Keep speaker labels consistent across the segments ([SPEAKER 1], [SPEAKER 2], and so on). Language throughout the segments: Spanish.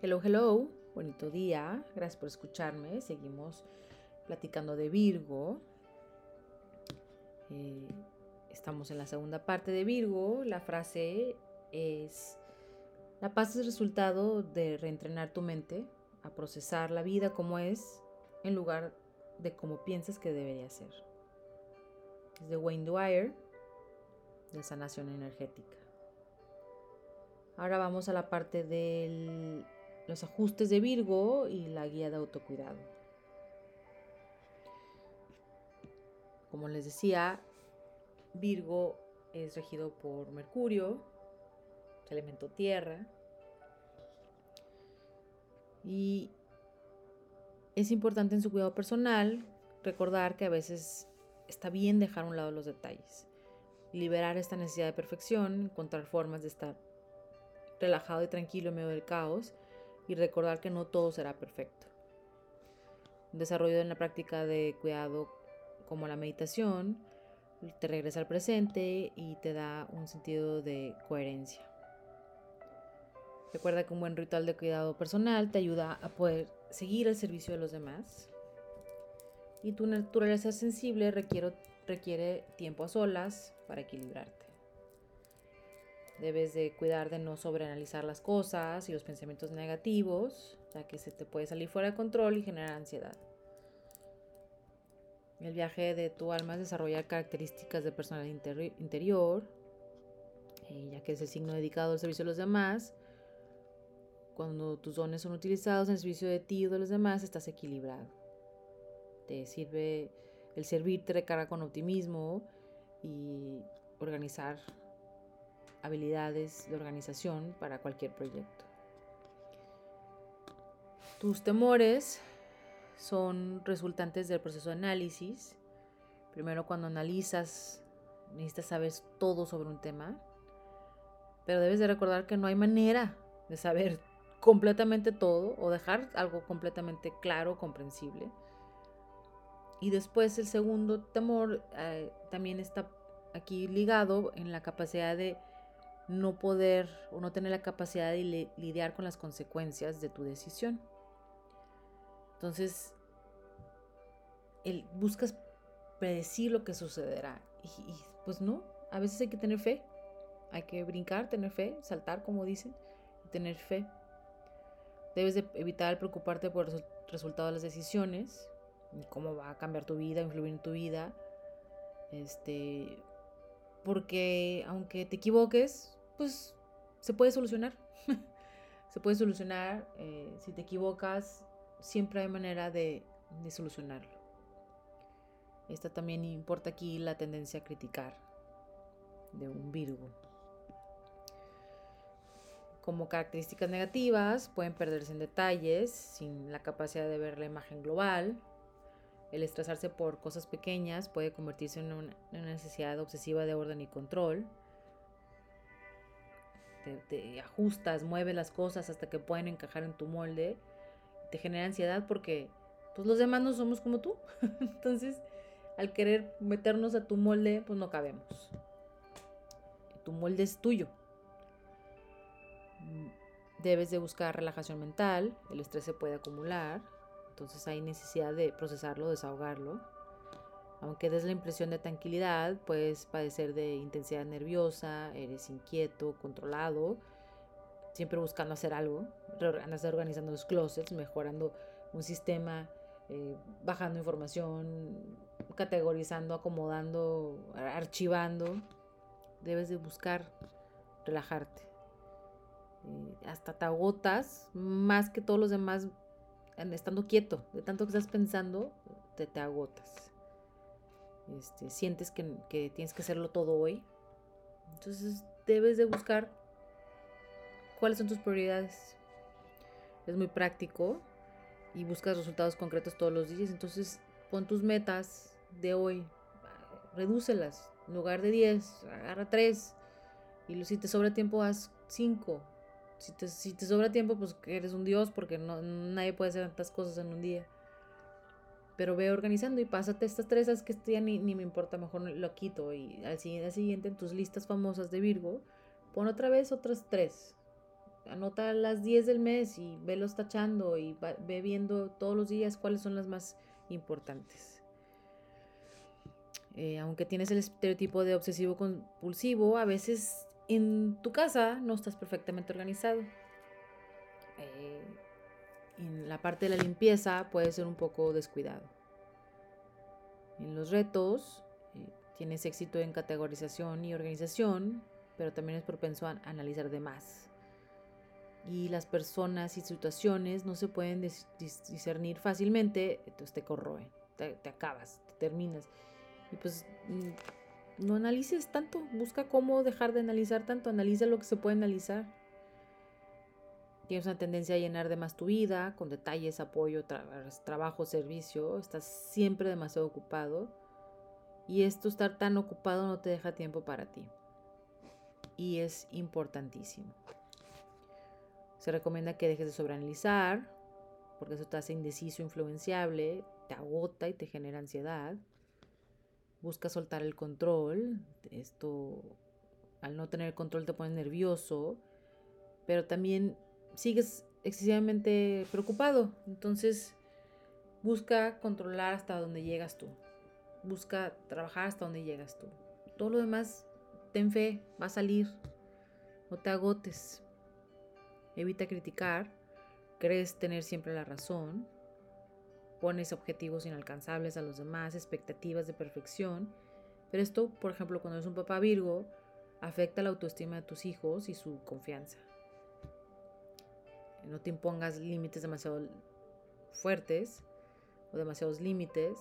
[SPEAKER 1] Hello, hello, bonito día, gracias por escucharme. Seguimos platicando de Virgo. Eh, estamos en la segunda parte de Virgo. La frase es, la paz es resultado de reentrenar tu mente a procesar la vida como es en lugar de como piensas que debería ser. Es de Wayne Dwyer, de sanación energética. Ahora vamos a la parte de los ajustes de Virgo y la guía de autocuidado. Como les decía, Virgo es regido por Mercurio, elemento tierra, y es importante en su cuidado personal recordar que a veces está bien dejar a un lado los detalles, liberar esta necesidad de perfección, encontrar formas de estar relajado y tranquilo en medio del caos y recordar que no todo será perfecto. Desarrollo en la práctica de cuidado como la meditación te regresa al presente y te da un sentido de coherencia. Recuerda que un buen ritual de cuidado personal te ayuda a poder seguir el servicio de los demás. Y tu naturaleza sensible requiere, requiere tiempo a solas para equilibrarte. Debes de cuidar de no sobreanalizar las cosas y los pensamientos negativos, ya que se te puede salir fuera de control y generar ansiedad. El viaje de tu alma es desarrollar características de personalidad interior, eh, ya que es el signo dedicado al servicio de los demás. Cuando tus dones son utilizados en el servicio de ti y de los demás, estás equilibrado. Te sirve el servirte recarga con optimismo y organizar habilidades de organización para cualquier proyecto. Tus temores son resultantes del proceso de análisis. Primero cuando analizas, necesitas saber todo sobre un tema, pero debes de recordar que no hay manera de saber completamente todo o dejar algo completamente claro, comprensible. Y después el segundo temor eh, también está aquí ligado en la capacidad de no poder o no tener la capacidad de lidiar con las consecuencias de tu decisión. Entonces, el, buscas predecir lo que sucederá. Y, pues no, a veces hay que tener fe. Hay que brincar, tener fe, saltar, como dicen, y tener fe. Debes de evitar preocuparte por el resultado de las decisiones, y cómo va a cambiar tu vida, influir en tu vida. Este, porque aunque te equivoques, pues se puede solucionar. se puede solucionar. Eh, si te equivocas, siempre hay manera de, de solucionarlo. Esta también importa aquí la tendencia a criticar de un Virgo. Como características negativas, pueden perderse en detalles, sin la capacidad de ver la imagen global. El estresarse por cosas pequeñas puede convertirse en una necesidad obsesiva de orden y control te, ajustas, mueves las cosas hasta que pueden encajar en tu molde, te genera ansiedad porque pues los demás no somos como tú. Entonces, al querer meternos a tu molde, pues no cabemos. Tu molde es tuyo. Debes de buscar relajación mental, el estrés se puede acumular, entonces hay necesidad de procesarlo, desahogarlo. Aunque des la impresión de tranquilidad, puedes padecer de intensidad nerviosa, eres inquieto, controlado, siempre buscando hacer algo, andas organizando los closets, mejorando un sistema, eh, bajando información, categorizando, acomodando, archivando. Debes de buscar relajarte. Eh, hasta te agotas más que todos los demás estando quieto. De tanto que estás pensando, te, te agotas. Este, sientes que, tienes que hacerlo todo hoy. Entonces debes de buscar cuáles son tus prioridades. Es muy práctico y buscas resultados concretos todos los días. Entonces pon tus metas de hoy, redúcelas. En lugar de 10, agarra 3. Y si te sobra tiempo, haz 5. Si te, sobra tiempo, pues eres un dios porque nadie puede hacer tantas cosas en un día pero ve organizando y pásate estas tres, que esto ya ni, me importa, mejor lo quito. Y al siguiente, siguiente, en tus listas famosas de Virgo, pon otra vez otras tres. anota las 10 del mes y velos tachando y ve viendo todos los días cuáles son las más importantes. Eh, aunque tienes el estereotipo de obsesivo compulsivo, a veces en tu casa no estás perfectamente organizado. Eh, en la parte de la limpieza puede ser un poco descuidado. En los retos eh, tienes éxito en categorización y organización, pero también es propenso a analizar de más. Y las personas y situaciones no se pueden discernir fácilmente, entonces te corroen, te, te acabas, te terminas. Y pues mm, no analices tanto, busca cómo dejar de analizar tanto, analiza lo que se puede analizar. Tienes una tendencia a llenar de más tu vida, con detalles, apoyo, trabajo, servicio, estás siempre demasiado ocupado. Y esto, estar tan ocupado, no te deja tiempo para ti y es importantísimo. Se recomienda que dejes de sobreanalizar, porque eso te hace indeciso, influenciable, te agota y te genera ansiedad. Busca soltar el control. Esto, al no tener control, te pone nervioso, pero también sigues excesivamente preocupado. Entonces, busca controlar hasta donde llegas tú. Busca trabajar hasta donde llegas tú. Todo lo demás Ten fe, va a salir. No te agotes. Evita criticar. Crees tener siempre la razón. Pones objetivos inalcanzables a los demás, expectativas de perfección. Pero esto, por ejemplo, cuando eres un papá Virgo, afecta la autoestima de tus hijos y su confianza. No te impongas límites demasiado fuertes o demasiados límites.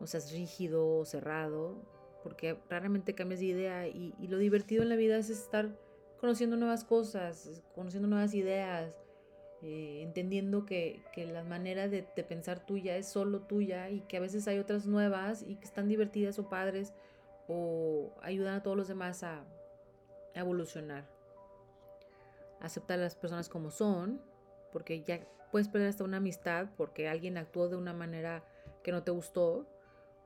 [SPEAKER 1] No seas rígido o cerrado porque raramente cambias de idea y, lo divertido en la vida es estar conociendo nuevas cosas, conociendo nuevas ideas, eh, entendiendo que, la manera de, pensar tuya es solo tuya y que a veces hay otras nuevas y que están divertidas o padres o ayudan a todos los demás a evolucionar. Aceptar a las personas como son, porque ya puedes perder hasta una amistad porque alguien actuó de una manera que no te gustó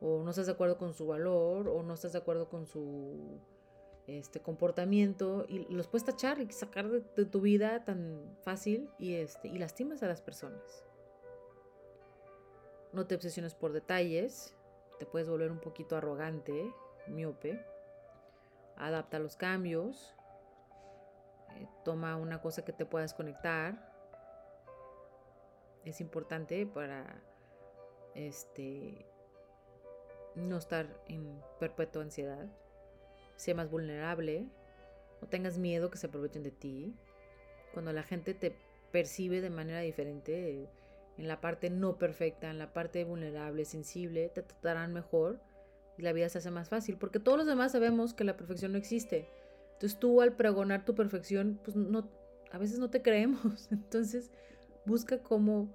[SPEAKER 1] o no estás de acuerdo con su valor, o no estás de acuerdo con su este, comportamiento, y los puedes tachar y sacar de, tu vida tan fácil y, este, y lastimas a las personas. No te obsesiones por detalles, te puedes volver un poquito arrogante, miope. Adapta los cambios, toma una cosa que te puedas conectar. Es importante para este no estar en perpetua ansiedad, sé más vulnerable, no tengas miedo que se aprovechen de ti. Cuando la gente te percibe de manera diferente, en la parte no perfecta, en la parte vulnerable, sensible, te tratarán mejor y la vida se hace más fácil, porque todos los demás sabemos que la perfección no existe. Entonces tú al pregonar tu perfección, pues no, a veces no te creemos. Entonces busca cómo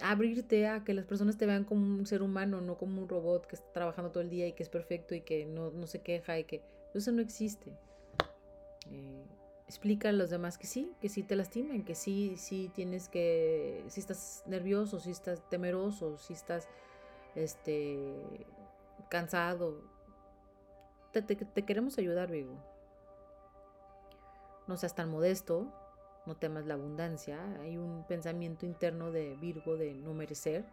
[SPEAKER 1] abrirte a que las personas te vean como un ser humano, no como un robot que está trabajando todo el día y que es perfecto y que no, se queja y que eso no existe. Eh, explica a los demás que sí, que sí te lastimen, que sí, sí tienes que, si estás nervioso, si estás temeroso, si estás este, cansado. Te, te queremos ayudar, Vigo. No seas tan modesto, no temas la abundancia, hay un pensamiento interno de Virgo de no merecer.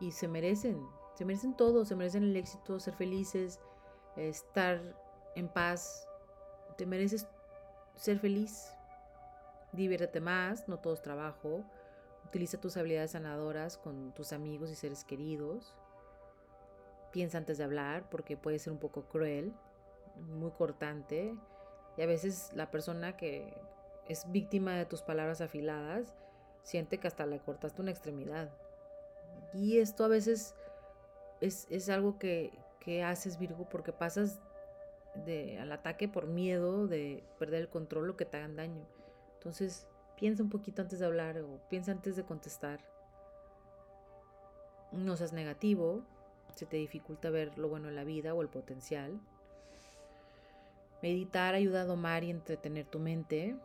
[SPEAKER 1] Y se merecen, se merecen todo, se merecen el éxito, ser felices, estar en paz, te mereces ser feliz, diviértete más, no todo es trabajo, utiliza tus habilidades sanadoras con tus amigos y seres queridos, piensa antes de hablar porque puede ser un poco cruel, muy cortante y a veces la persona que es víctima de tus palabras afiladas, siente que hasta le cortaste una extremidad. Y esto a veces es, algo que, haces, Virgo, porque pasas de, al ataque por miedo de perder el control o que te hagan daño. Entonces, piensa un poquito antes de hablar o piensa antes de contestar. No seas negativo, se te dificulta ver lo bueno en la vida o el potencial. Meditar ayuda a domar y entretener tu mente.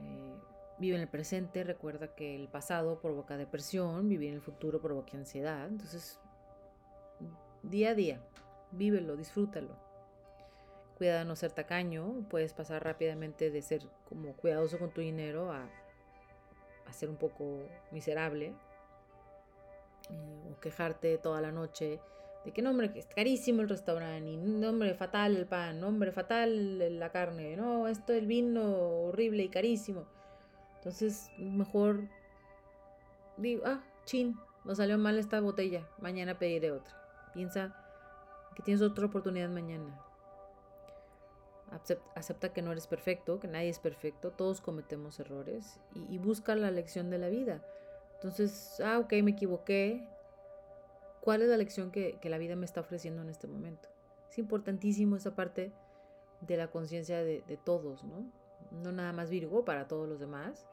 [SPEAKER 1] Eh, vive en el presente, recuerda que el pasado provoca depresión, vivir en el futuro provoca ansiedad. Entonces, día a día, vívelo, disfrútalo. Cuida de no ser tacaño, puedes pasar rápidamente de ser como cuidadoso con tu dinero a, a ser un poco miserable eh, o quejarte toda la noche de que, nombre que es carísimo el restaurante, y nombre fatal el pan, nombre fatal la carne, no, esto el vino horrible y carísimo. Entonces, mejor digo, ah, chin, no salió mal esta botella, mañana pediré otra. Piensa que tienes otra oportunidad mañana. Acepta que no eres perfecto, que nadie es perfecto, todos cometemos errores y, y busca la lección de la vida. Entonces, ah, ok, me equivoqué, ¿Cuál es la lección que, la vida me está ofreciendo en este momento? Es importantísimo esa parte de la conciencia de, todos, ¿no? No nada más Virgo, para todos los demás.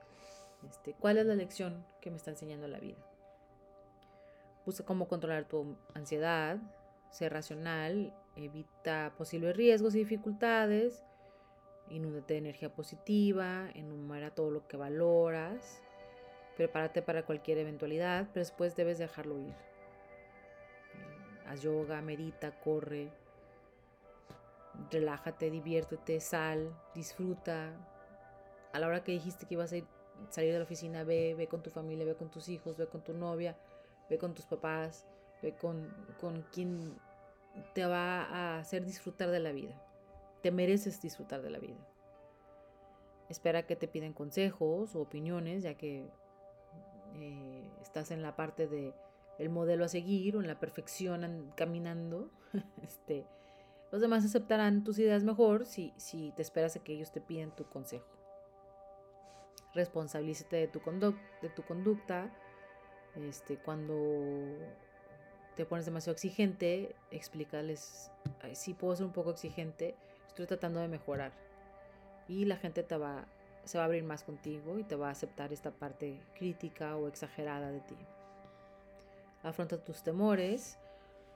[SPEAKER 1] Este, ¿Cuál es la lección que me está enseñando la vida? Busca cómo controlar tu ansiedad, ser racional, evita posibles riesgos y dificultades, inúndate de energía positiva, enumera todo lo que valoras, prepárate para cualquier eventualidad, pero después debes dejarlo ir haz yoga, medita, corre, relájate, diviértete, sal, disfruta. A la hora que dijiste que ibas a salir de la oficina, ve, ve con tu familia, ve con tus hijos, ve con tu novia, ve con tus papás, ve con, con quien te va a hacer disfrutar de la vida. Te mereces disfrutar de la vida. Espera que te piden consejos o opiniones, ya que eh, estás en la parte de el modelo a seguir o en la perfección caminando, este, los demás aceptarán tus ideas mejor si, te esperas a que ellos te piden tu consejo. Responsabilízate de tu, conducta. Este, cuando te pones demasiado exigente, explícales, si puedo ser un poco exigente, estoy tratando de mejorar. Y la gente se va a abrir más contigo y te va a aceptar esta parte crítica o exagerada de ti. Afronta tus temores,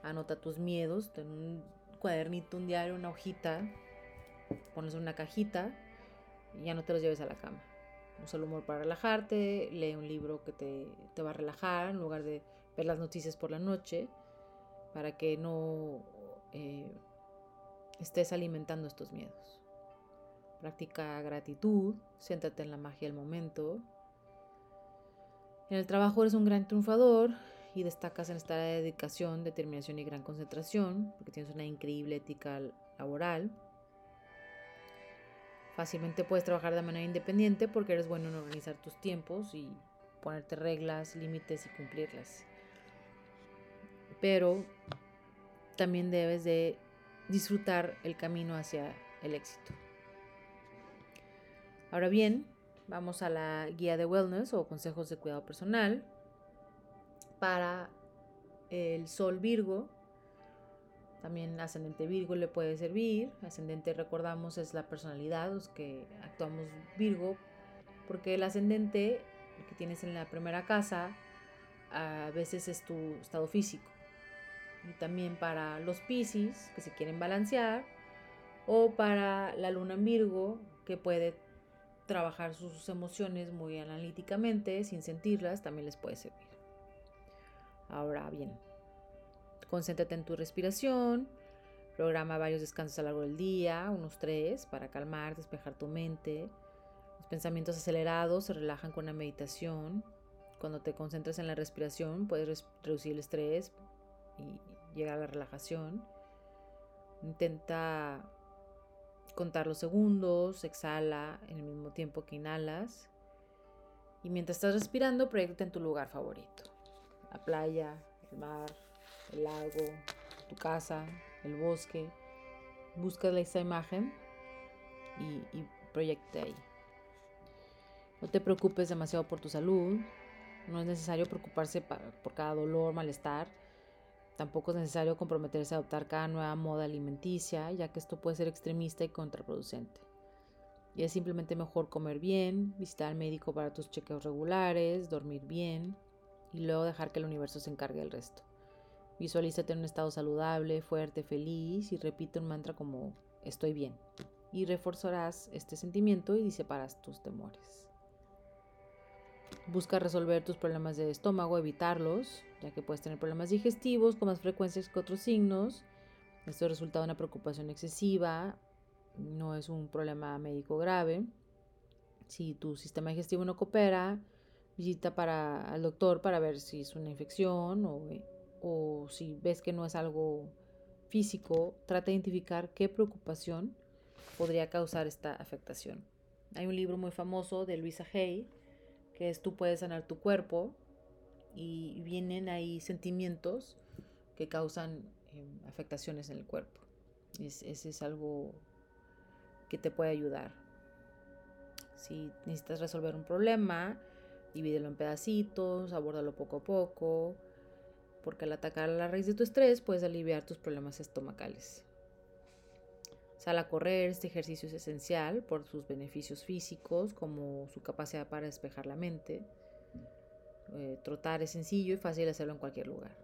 [SPEAKER 1] anota tus miedos, ten un cuadernito, un diario, una hojita, pones una cajita y ya no te los lleves a la cama. Usa el humor para relajarte, lee un libro que te, va a relajar en lugar de ver las noticias por la noche, para que no eh, estés alimentando estos miedos. Practica gratitud, siéntate en la magia del momento. En el trabajo eres un gran triunfador y destacas en esta dedicación, determinación y gran concentración, porque tienes una increíble ética laboral. Fácilmente puedes trabajar de manera independiente porque eres bueno en organizar tus tiempos y ponerte reglas, límites y cumplirlas. Pero también debes de disfrutar el camino hacia el éxito. Ahora bien, vamos a la guía de wellness o consejos de cuidado personal para el Sol Virgo. También ascendente Virgo le puede servir. Ascendente, recordamos, es la personalidad, los que actuamos Virgo, porque el ascendente que tienes en la primera casa a veces es tu estado físico. Y también para los Pisces, que se quieren balancear, o para la luna Virgo, que puede trabajar sus emociones muy analíticamente, sin sentirlas, también les puede servir. Ahora bien, concéntrate en tu respiración, programa varios descansos a lo largo del día, unos tres, para calmar, despejar tu mente. Los pensamientos acelerados se relajan con la meditación. Cuando te concentras en la respiración, puedes reducir el estrés y llegar a la relajación. Intenta contar los segundos, exhala en el mismo tiempo que inhalas. Y mientras estás respirando, proyecta en tu lugar favorito la playa, el mar, el lago, tu casa, el bosque. Busca esa imagen y, y proyecta ahí. No te preocupes demasiado por tu salud. No es necesario preocuparse por cada dolor, malestar. Tampoco es necesario comprometerse a adoptar cada nueva moda alimenticia, ya que esto puede ser extremista y contraproducente. Y es simplemente mejor comer bien, visitar al médico para tus chequeos regulares, dormir bien, y luego dejar que el universo se encargue del resto. Visualízate en un estado saludable, fuerte, feliz y repite un mantra como estoy bien. Y reforzarás este sentimiento y diseparás tus temores. Busca resolver tus problemas de estómago, evitarlos, ya que puedes tener problemas digestivos con más frecuencia que otros signos. Esto resulta de una preocupación excesiva no es un problema médico grave. Si tu sistema digestivo no coopera, visita para, al doctor para ver si es una infección o, o si ves que no es algo físico, trata de identificar qué preocupación podría causar esta afectación. Hay un libro muy famoso de Luisa Hay, que es Tú puedes sanar tu cuerpo, y vienen ahí sentimientos que causan em, afectaciones en el cuerpo. ese es algo que te puede ayudar. Si necesitas resolver un problema, divídelo en pedacitos, abórdalo poco a poco, porque al atacar la raíz de tu estrés puedes aliviar tus problemas estomacales. Sal a correr, este ejercicio es esencial por sus beneficios físicos, como su capacidad para despejar la mente. Eh, trotar es sencillo y fácil hacerlo en cualquier lugar.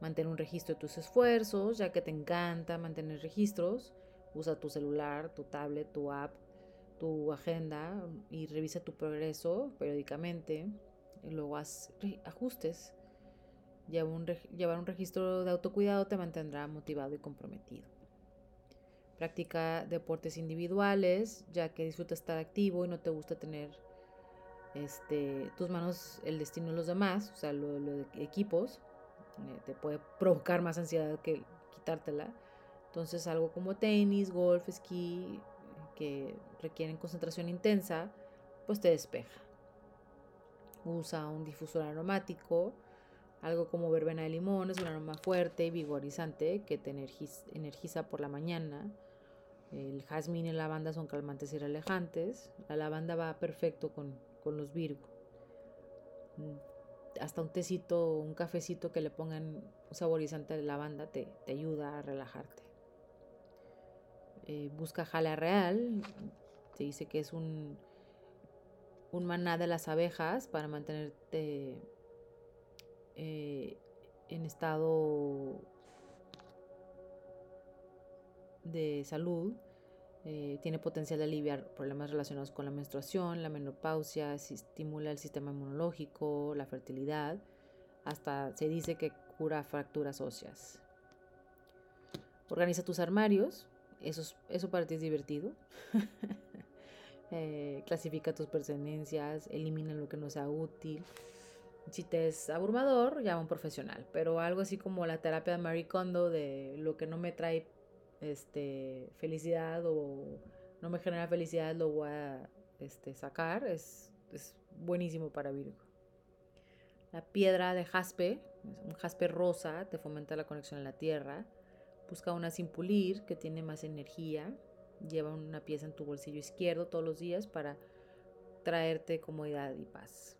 [SPEAKER 1] Mantén un registro de tus esfuerzos, ya que te encanta mantener registros. Usa tu celular, tu tablet, tu app, tu agenda y revisa tu progreso periódicamente. Y luego haz ajustes. llevar un registro de autocuidado te mantendrá motivado y comprometido. Practica deportes individuales, ya que disfrutas estar activo y no te gusta tener este, tus manos el destino de los demás, o sea, lo, de equipos, eh, te puede provocar más ansiedad que quitártela. Entonces algo como tenis, golf, esquí, requieren concentración intensa, pues te despeja. Usa un difusor aromático, algo como verbena de limón, es un aroma fuerte y vigorizante que te energiza por la mañana. El jazmín y la lavanda son calmantes y relajantes. La lavanda va perfecto con, los Virgo. Mm, hasta un tecito, un cafecito que le pongan un saborizante de lavanda te, ayuda a relajarte. Eh, busca jala real. Te dice que es un, un maná de las abejas para mantenerte eh, en estado de salud eh, tiene potencial de aliviar problemas relacionados con la menstruación, la menopausia, estimula el sistema inmunológico, la fertilidad, hasta se dice que cura fracturas óseas. Organiza tus armarios, eso, eso para ti es divertido. Eh, clasifica tus pertenencias, elimina lo que no sea útil. Si te es abrumador, llama a un profesional, pero algo así como la terapia de Marie Kondo de lo que no me trae este, felicidad o no me genera felicidad, lo voy a este, sacar, es, es buenísimo para Virgo. La piedra de jaspe, un jaspe rosa, te fomenta la conexión a la tierra. Busca una sin pulir que tiene más energía. Lleva una pieza en tu bolsillo izquierdo todos los días para traerte comodidad y paz.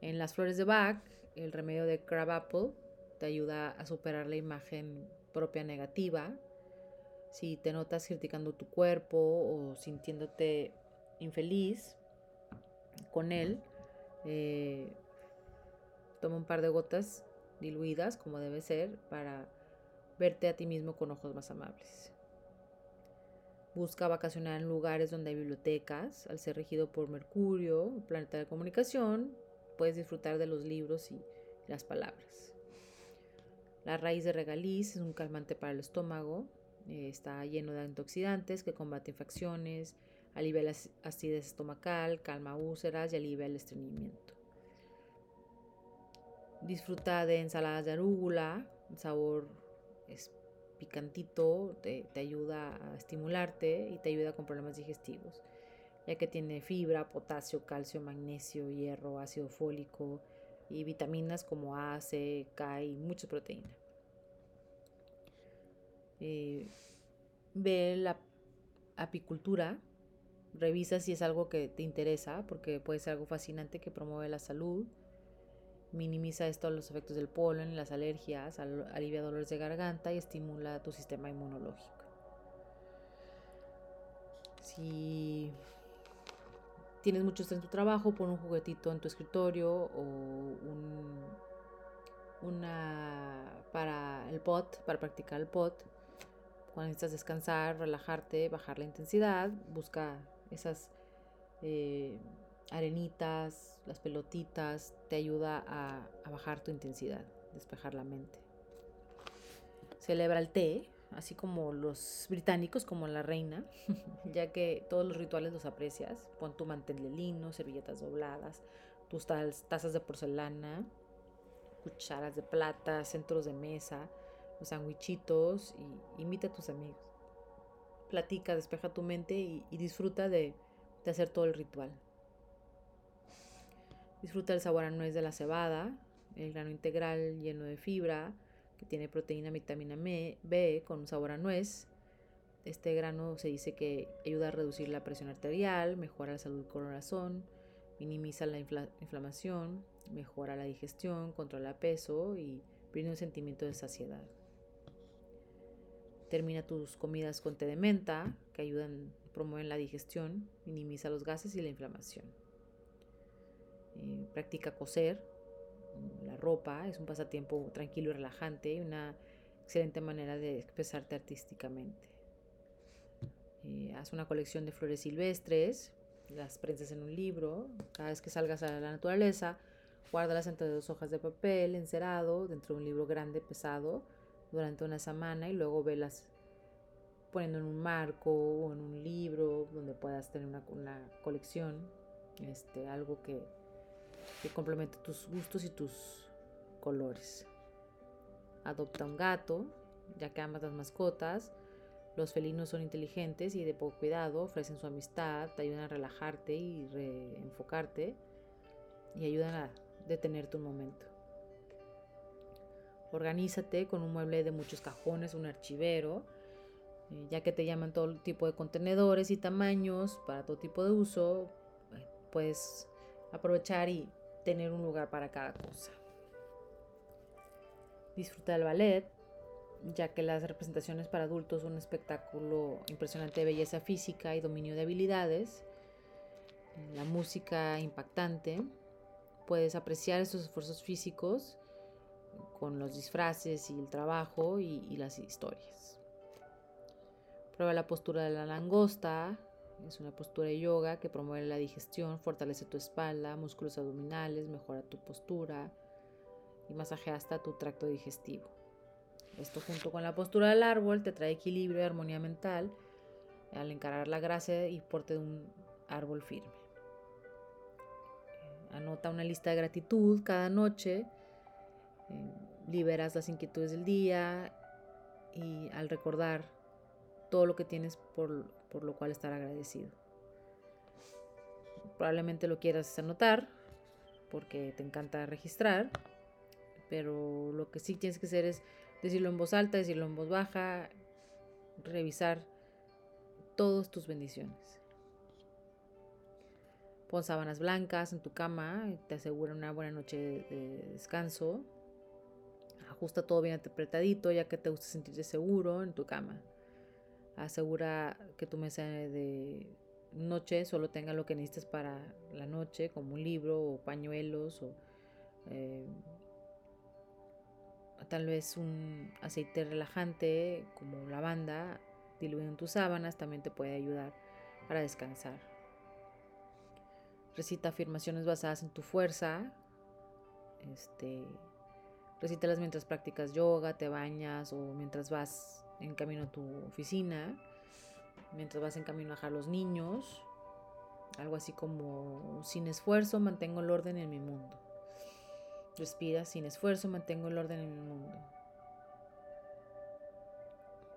[SPEAKER 1] En las flores de Bach, el remedio de crab apple te ayuda a superar la imagen propia negativa, si te notas criticando tu cuerpo o sintiéndote infeliz con él, eh, toma un par de gotas diluidas como debe ser para verte a ti mismo con ojos más amables. Busca vacacionar en lugares donde hay bibliotecas. Al ser regido por Mercurio, planeta de comunicación, puedes disfrutar de los libros y las palabras. La raíz de regaliz es un calmante para el estómago, eh, está lleno de antioxidantes que combate infecciones, alivia la acidez estomacal, calma úlceras y alivia el estreñimiento. Disfruta de ensaladas de arúgula, sabor picantito, te, te ayuda a estimularte y te ayuda con problemas digestivos, ya que tiene fibra, potasio, calcio, magnesio, hierro, ácido fólico, y vitaminas como A, C, K y mucha proteína. Eh, ve la apicultura, revisa si es algo que te interesa, porque puede ser algo fascinante que promueve la salud. Minimiza esto los efectos del polen, las alergias, alivia dolores de garganta y estimula tu sistema inmunológico. Si tienes mucho estrés en tu trabajo, pon un juguetito en tu escritorio o un, una para el pot, para practicar el pot. Cuando necesitas descansar, relajarte, bajar la intensidad, busca esas eh, arenitas, las pelotitas, te ayuda a, bajar tu intensidad, despejar la mente. Celebra el té, así como los británicos, como la reina, ya que todos los rituales los aprecias. Pon tu mantel de lino, servilletas dobladas, tus tazas de porcelana, cucharas de plata, centros de mesa, los sandwichitos y invita a tus amigos. Platica, despeja tu mente y, disfruta de, de hacer todo el ritual. Disfruta el sabor a nuez de la cebada, el grano integral lleno de fibra, que tiene proteína vitamina B con sabor a nuez. Este grano se dice que ayuda a reducir la presión arterial, mejora la salud del corazón, minimiza la inflamación, mejora la digestión, controla peso y brinda un sentimiento de saciedad. Termina tus comidas con té de menta, que ayudan, promueven la digestión, minimiza los gases y la inflamación. Eh, practica coser mm, la ropa, es un pasatiempo tranquilo y relajante y una excelente manera de expresarte artísticamente. Eh, haz una colección de flores silvestres, las prenses en un libro, cada vez que salgas a la naturaleza, guárdalas entre dos hojas de papel encerado dentro de un libro grande, pesado, durante una semana y luego velas poniendo en un marco o en un libro donde puedas tener una, una colección, este, algo que que complemente tus gustos y tus colores. Adopta un gato, ya que amas las mascotas. Los felinos son inteligentes y de poco cuidado, ofrecen su amistad, te ayudan a relajarte y reenfocarte y ayudan a detenerte un momento. Organízate con un mueble de muchos cajones, un archivero, eh, ya que te llaman todo tipo de contenedores y tamaños para todo tipo de uso. Eh, puedes aprovechar y tener un lugar para cada cosa. Disfruta del ballet, ya que las representaciones para adultos son un espectáculo impresionante de belleza física y dominio de habilidades. La música impactante. Puedes apreciar esos esfuerzos físicos con los disfraces y el trabajo y, y las historias. Prueba la postura de la langosta, es una postura de yoga que promueve la digestión, fortalece tu espalda, músculos abdominales, mejora tu postura y masajea hasta tu tracto digestivo. Esto junto con la postura del árbol te trae equilibrio y armonía mental al encarar la gracia y porte de un árbol firme. Anota una lista de gratitud cada noche, eh, liberas las inquietudes del día y al recordar todo lo que tienes por, por lo cual estar agradecido. Probablemente lo quieras anotar porque te encanta registrar, pero lo que sí tienes que hacer es decirlo en voz alta, decirlo en voz baja, revisar todas tus bendiciones. Pon sábanas blancas en tu cama, te asegura una buena noche de descanso. Ajusta todo bien apretadito, ya que te gusta sentirte seguro en tu cama. Asegura que tu mesa de noche solo tenga lo que necesites para la noche, como un libro o pañuelos o eh, tal vez un aceite relajante como lavanda diluido en tus sábanas también te puede ayudar para descansar. Recita afirmaciones basadas en tu fuerza. Este, recítalas mientras practicas yoga, te bañas o mientras vas en camino a tu oficina, mientras vas en camino a dejar los niños, algo así como sin esfuerzo mantengo el orden en mi mundo. Respira sin esfuerzo, mantengo el orden en mi mundo.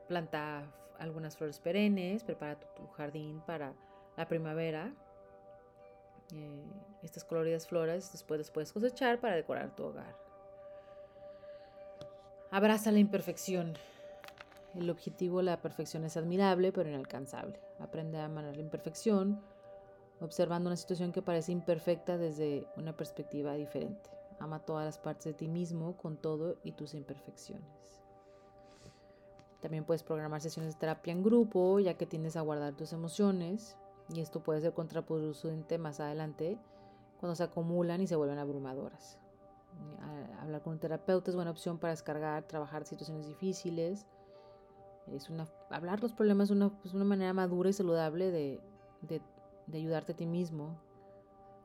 [SPEAKER 1] Planta algunas flores perennes, prepara tu, jardín para la primavera. Eh, estas coloridas flores después las puedes cosechar para decorar tu hogar. Abraza la imperfección. El objetivo, la perfección es admirable, pero inalcanzable. Aprende a amar la imperfección, observando una situación que parece imperfecta desde una perspectiva diferente. Ama todas las partes de ti mismo con todo y tus imperfecciones. También puedes programar sesiones de terapia en grupo, ya que tienes a guardar tus emociones, y esto puede ser contraproducente más adelante cuando se acumulan y se vuelven abrumadoras. Hablar con un terapeuta es buena opción para descargar, trabajar situaciones difíciles es una, hablar los problemas es una, pues, una manera madura y saludable de, de, de ayudarte a ti mismo.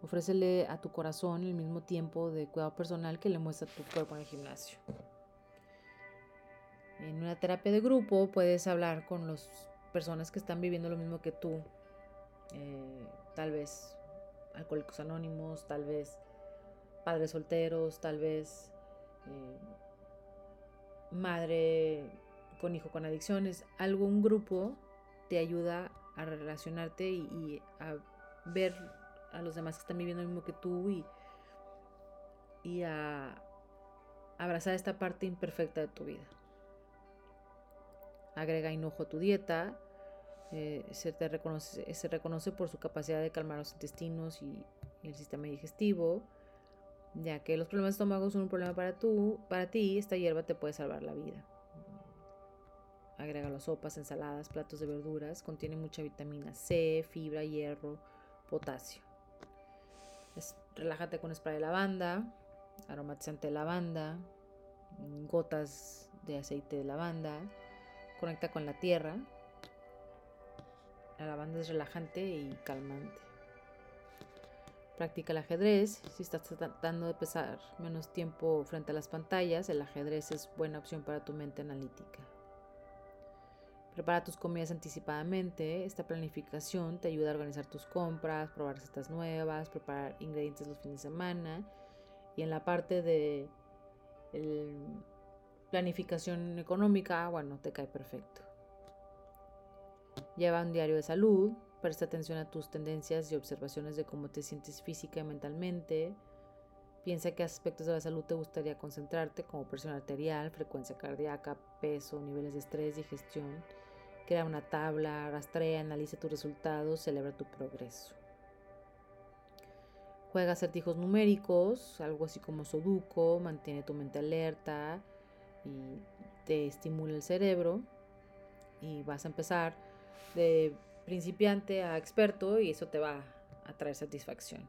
[SPEAKER 1] Ofrécele a tu corazón el mismo tiempo de cuidado personal que le muestra tu cuerpo en el gimnasio. En una terapia de grupo puedes hablar con las personas que están viviendo lo mismo que tú. Eh, tal vez alcohólicos anónimos, tal vez padres solteros, tal vez eh, madre con hijo con adicciones. Algún grupo te ayuda a relacionarte y, a ver a los demás que están viviendo lo mismo que tú y, y a abrazar esta parte imperfecta de tu vida. Agrega hinojo a tu dieta. Eh, se, te reconoce, se reconoce por su capacidad de calmar los intestinos y, el sistema digestivo. Ya que los problemas de estómago son un problema para, tú, para ti, esta hierba te puede salvar la vida. Agrega las sopas, ensaladas, platos de verduras. Contiene mucha vitamina C, fibra, hierro, potasio. relájate con spray de lavanda, aromatizante de lavanda, gotas de aceite de lavanda. Conecta con la tierra. La lavanda es relajante y calmante. Practica el ajedrez. Si estás tratando de pasar menos tiempo frente a las pantallas, el ajedrez es buena opción para tu mente analítica. Prepara tus comidas anticipadamente. Esta planificación te ayuda a organizar tus compras, probar recetas nuevas, preparar ingredientes los fines de semana. Y en la parte de planificación económica, bueno, te cae perfecto. Lleva un diario de salud. Presta atención a tus tendencias y observaciones de cómo te sientes física y mentalmente. Piensa qué aspectos de la salud te gustaría concentrarte, como presión arterial, frecuencia cardíaca, peso, niveles de estrés, digestión. Crea una tabla, rastrea, analiza tus resultados, celebra tu progreso. Juega acertijos numéricos, algo así como Sudoku, mantiene tu mente alerta y te estimula el cerebro. Y vas a empezar de principiante a experto y eso te va a traer satisfacción.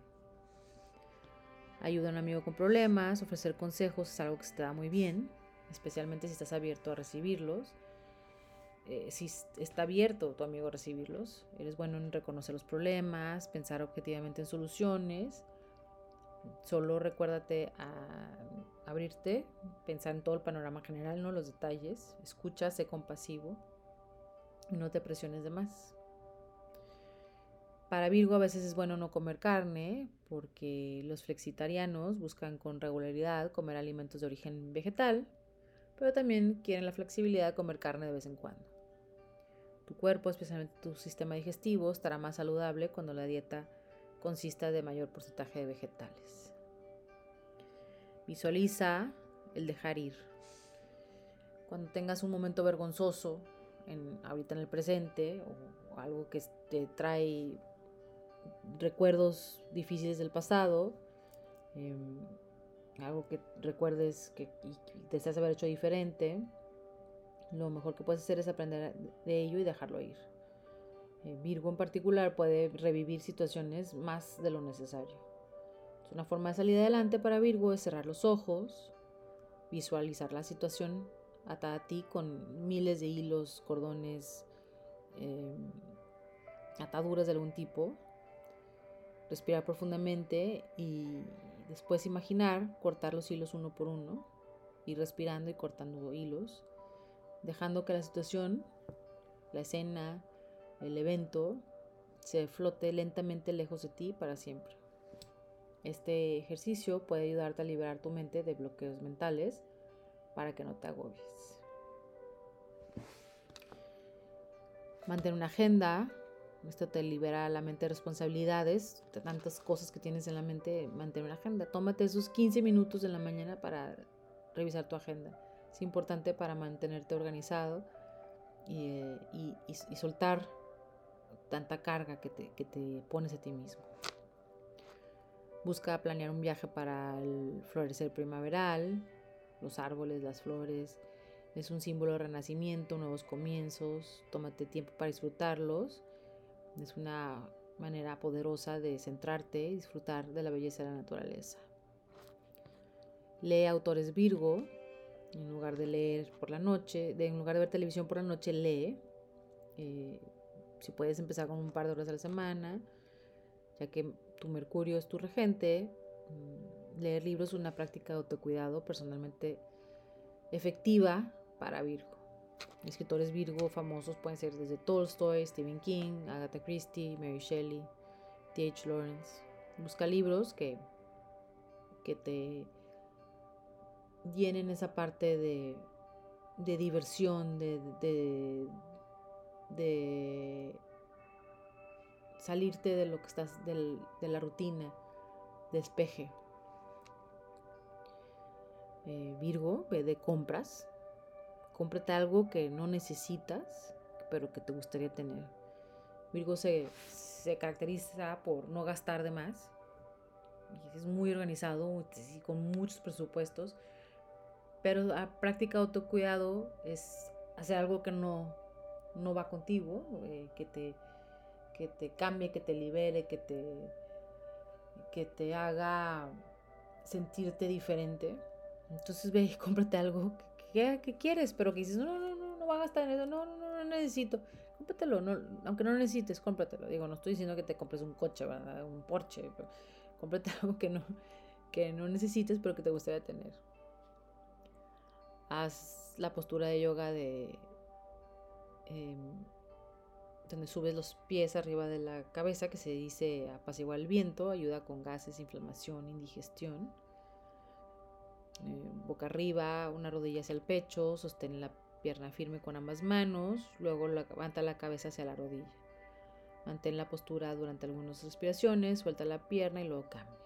[SPEAKER 1] Ayuda a un amigo con problemas, ofrecer consejos es algo que se te da muy bien, especialmente si estás abierto a recibirlos. Eh, si está abierto tu amigo a recibirlos, eres bueno en reconocer los problemas, pensar objetivamente en soluciones. Solo recuérdate a abrirte, pensar en todo el panorama general, no los detalles. Escucha, sé compasivo y no te presiones de más. Para Virgo a veces es bueno no comer carne porque los flexitarianos buscan con regularidad comer alimentos de origen vegetal, pero también quieren la flexibilidad de comer carne de vez en cuando. Tu cuerpo, especialmente tu sistema digestivo, estará más saludable cuando la dieta consista de mayor porcentaje de vegetales. Visualiza el dejar ir. Cuando tengas un momento vergonzoso, ahorita en el presente, o algo que te trae recuerdos difíciles del pasado, em, algo que recuerdes que deseas haber hecho diferente, lo mejor que puedes hacer es aprender de ello y dejarlo ir. Eh, Virgo en particular puede revivir situaciones más de lo necesario. una forma de salir adelante para Virgo es cerrar los ojos, visualizar la situación atada a ti con miles de hilos, cordones, em, ataduras de algún tipo respirar profundamente y después imaginar cortar los hilos uno por uno, ir respirando y cortando hilos, dejando que la situación, la escena, el evento se flote lentamente lejos de ti para siempre. Este ejercicio puede ayudarte a liberar tu mente de bloqueos mentales para que no te agobies. Mantén una agenda esto te libera la mente de responsabilidades, de tantas cosas que tienes en la mente, mantener una agenda. Tómate esos 15 minutos en la mañana para revisar tu agenda. Es importante para mantenerte organizado y, y, soltar tanta carga que te, que te pones a ti mismo. Busca planear un viaje para el florecer primaveral, los árboles, las flores. Es un símbolo de renacimiento, nuevos comienzos. Tómate tiempo para disfrutarlos es una manera poderosa de centrarte y disfrutar de la belleza de la naturaleza. Lee autores Virgo, en lugar de leer por la noche, en lugar de ver televisión por la noche, lee. Eh, si puedes empezar con un par de horas a la semana, ya que tu Mercurio es tu regente, mm, leer libros es una práctica de autocuidado personalmente efectiva para Virgo. Escritores Virgo famosos pueden ser desde Tolstoy, Stephen King, Agatha Christie, Mary Shelley, T.H. Lawrence. Busca libros que, que te llenen esa parte de, de diversión, de, de, de, salirte de lo que estás, del, de la rutina, despeje. Eh, Virgo, ve de compras. Cómprate algo que no necesitas, pero que te gustaría tener. Virgo se, se caracteriza por no gastar de más. Es muy organizado y con muchos presupuestos. Pero la práctica de autocuidado es hacer algo que no, no va contigo, eh, que, te, que te cambie, que te libere, que te, que te haga sentirte diferente. Entonces ve y cómprate algo que, que, quieres, pero que dices, no, no, no, no va a gastar en eso, no, no, no, no necesito. Cómpratelo, no, aunque no necesites, cómpratelo. Digo, no estoy diciendo que te compres un coche, ¿verdad? un Porsche, pero cómprate algo que no, que no necesites, pero que te gustaría tener. Haz la postura de yoga de em, donde subes los pies arriba de la cabeza, que se dice apaciguar el viento, ayuda con gases, inflamación, indigestión. Eh, boca arriba, una rodilla hacia el pecho, sostén la pierna firme con ambas manos, luego levanta la cabeza hacia la rodilla. Mantén la postura durante algunas respiraciones, suelta la pierna y luego cambia.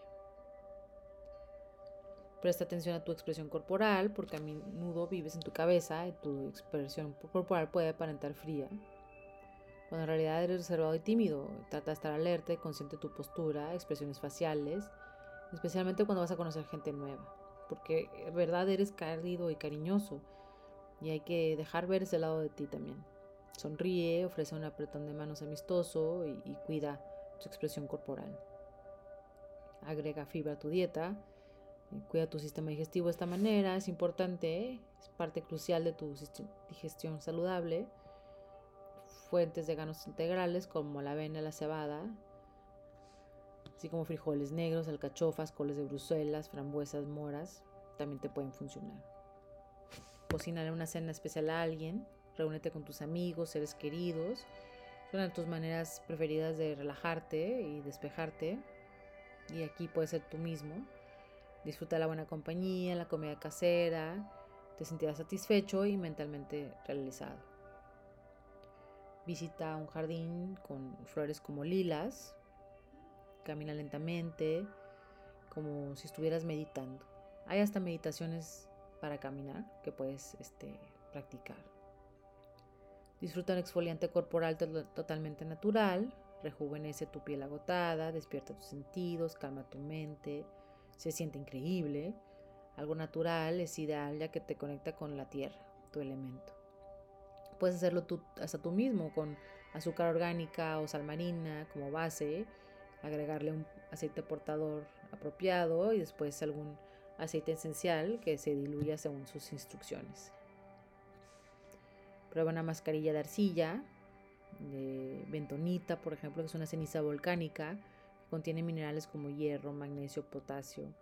[SPEAKER 1] Presta atención a tu expresión corporal porque a menudo vives en tu cabeza y tu expresión corporal puede aparentar fría. Cuando en realidad eres reservado y tímido, trata de estar alerta y consciente de tu postura, expresiones faciales, especialmente cuando vas a conocer gente nueva porque en verdad eres cálido y cariñoso y hay que dejar ver ese lado de ti también. Sonríe, ofrece un apretón de manos amistoso y, cuida tu expresión corporal. Agrega fibra a tu dieta, cuida tu sistema digestivo de esta manera, es importante, es parte crucial de tu digestión saludable. Fuentes de ganos integrales como la avena, la cebada, así como frijoles negros, alcachofas, coles de Bruselas, frambuesas, moras, también te pueden funcionar. Cocinar una cena especial a alguien, reúnete con tus amigos, seres queridos, son tus maneras preferidas de relajarte y despejarte. Y aquí puedes ser tú mismo. Disfruta la buena compañía, la comida casera, te sentirás satisfecho y mentalmente realizado. Visita un jardín con flores como lilas, camina lentamente, como si estuvieras meditando. Hay hasta meditaciones para caminar que puedes este, practicar. Disfruta un exfoliante corporal totalmente natural, rejuvenece tu piel agotada, despierta tus sentidos, calma tu mente, se siente increíble. Algo natural es ideal ya que te conecta con la tierra, tu elemento. Puedes hacerlo hasta tú mismo con azúcar orgánica o sal marina como base agregarle un aceite portador apropiado y después algún aceite esencial que se diluya según sus instrucciones. Prueba una mascarilla de arcilla, de bentonita, por ejemplo, que es una ceniza volcánica, contiene minerales como hierro, magnesio, potasio,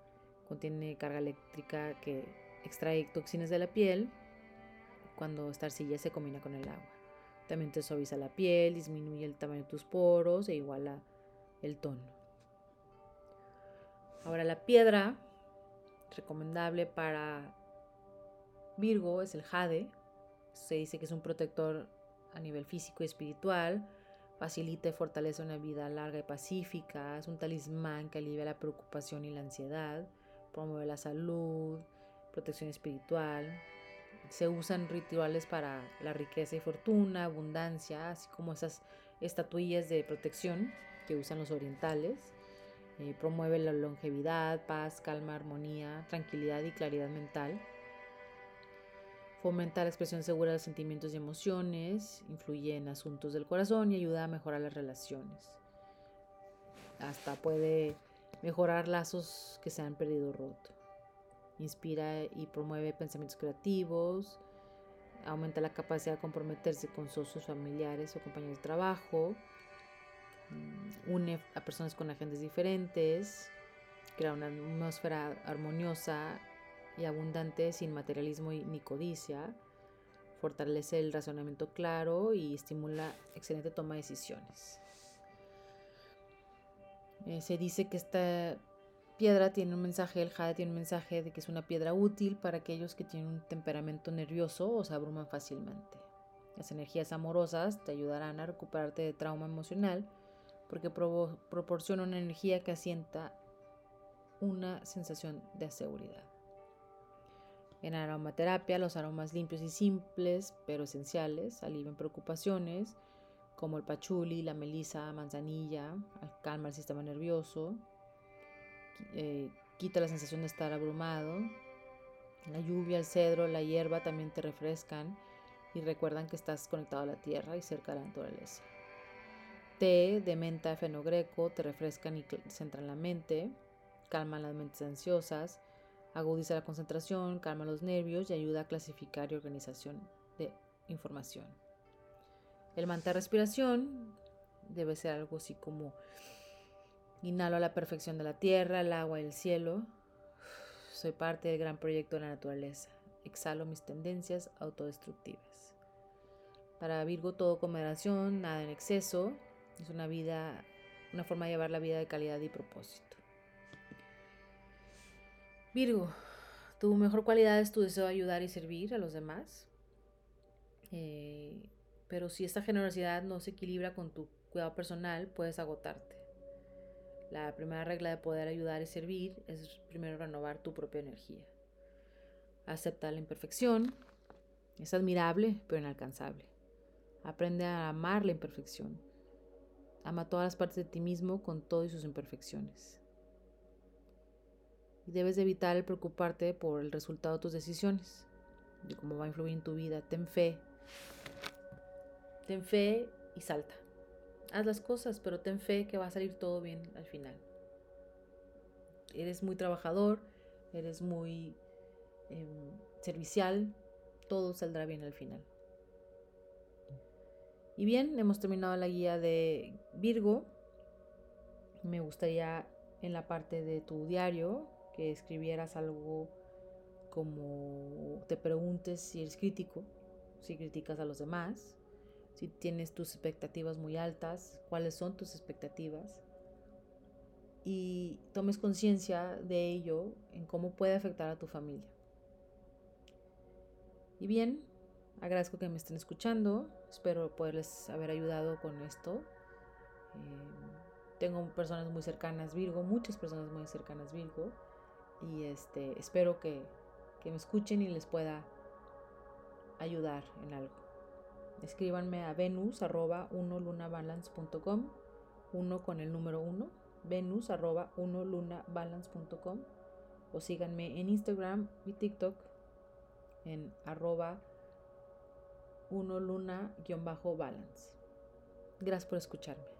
[SPEAKER 1] contiene carga eléctrica que extrae toxinas de la piel cuando esta arcilla se combina con el agua. También te suaviza la piel, disminuye el tamaño de tus poros e iguala el tono. Ahora la piedra recomendable para Virgo es el jade. Se dice que es un protector a nivel físico y espiritual. Facilita y fortalece una vida larga y pacífica. Es un talismán que alivia la preocupación y la ansiedad. Promueve la salud, protección espiritual. Se usan rituales para la riqueza y fortuna, abundancia, así como esas estatuillas de protección que usan los orientales. Eh, promueve la longevidad, paz, calma, armonía, tranquilidad y claridad mental. Fomenta la expresión segura de sentimientos y emociones, influye en asuntos del corazón y ayuda a mejorar las relaciones. Hasta puede mejorar lazos que se han perdido roto. Inspira y promueve pensamientos creativos, aumenta la capacidad de comprometerse con socios familiares o compañeros de trabajo, une a personas con agentes diferentes, crea una atmósfera armoniosa y abundante sin materialismo ni codicia, fortalece el razonamiento claro y estimula excelente toma de decisiones. Eh, se dice que esta piedra tiene un mensaje, el jade tiene un mensaje de que es una piedra útil para aquellos que tienen un temperamento nervioso o se abruman fácilmente. Las energías amorosas te ayudarán a recuperarte de trauma emocional porque proporciona una energía que asienta una sensación de seguridad. En aromaterapia, los aromas limpios y simples, pero esenciales, alivian preocupaciones como el pachuli, la melisa, manzanilla, calma el sistema nervioso, eh, quita la sensación de estar abrumado. La lluvia, el cedro, la hierba también te refrescan y recuerdan que estás conectado a la tierra y cerca de la naturaleza. Té de menta fenogreco te refrescan y centran la mente, calman las mentes ansiosas, agudiza la concentración, calma los nervios y ayuda a clasificar y organización de información. El mantra respiración debe ser algo así como inhalo la perfección de la tierra, el agua y el cielo. Soy parte del gran proyecto de la naturaleza. Exhalo mis tendencias autodestructivas. Para Virgo todo con moderación, nada en exceso. Es una vida, una forma de llevar la vida de calidad y propósito. Virgo, tu mejor cualidad es tu deseo de ayudar y servir a los demás. Eh, pero si esta generosidad no se equilibra con tu cuidado personal, puedes agotarte. La primera regla de poder ayudar y servir es primero renovar tu propia energía. Acepta la imperfección. Es admirable, pero inalcanzable. Aprende a amar la imperfección. Ama todas las partes de ti mismo con todas sus imperfecciones y debes evitar preocuparte por el resultado de tus decisiones, de cómo va a influir en tu vida. Ten fe. Ten fe y salta. Haz las cosas, pero ten fe que va a salir todo bien al final. Eres muy trabajador, eres muy em, servicial, todo saldrá bien al final. Y bien, hemos terminado la guía de Virgo. Me gustaría en la parte de tu diario que escribieras algo como te preguntes si eres crítico, si criticas a los demás, si tienes tus expectativas muy altas, cuáles son tus expectativas y tomes conciencia de ello en cómo puede afectar a tu familia. Y bien, agradezco que me estén escuchando, espero poderles haber ayudado con esto. Eh, tengo personas muy cercanas Virgo, muchas personas muy cercanas Virgo y este, espero que, que me escuchen y les pueda ayudar en algo. Escríbanme a venus arroba uno lunabalance.com, uno con el número uno, venus arroba uno lunabalance.com o síganme en Instagram y TikTok en arroba uno luna-balance. Gracias por escucharme.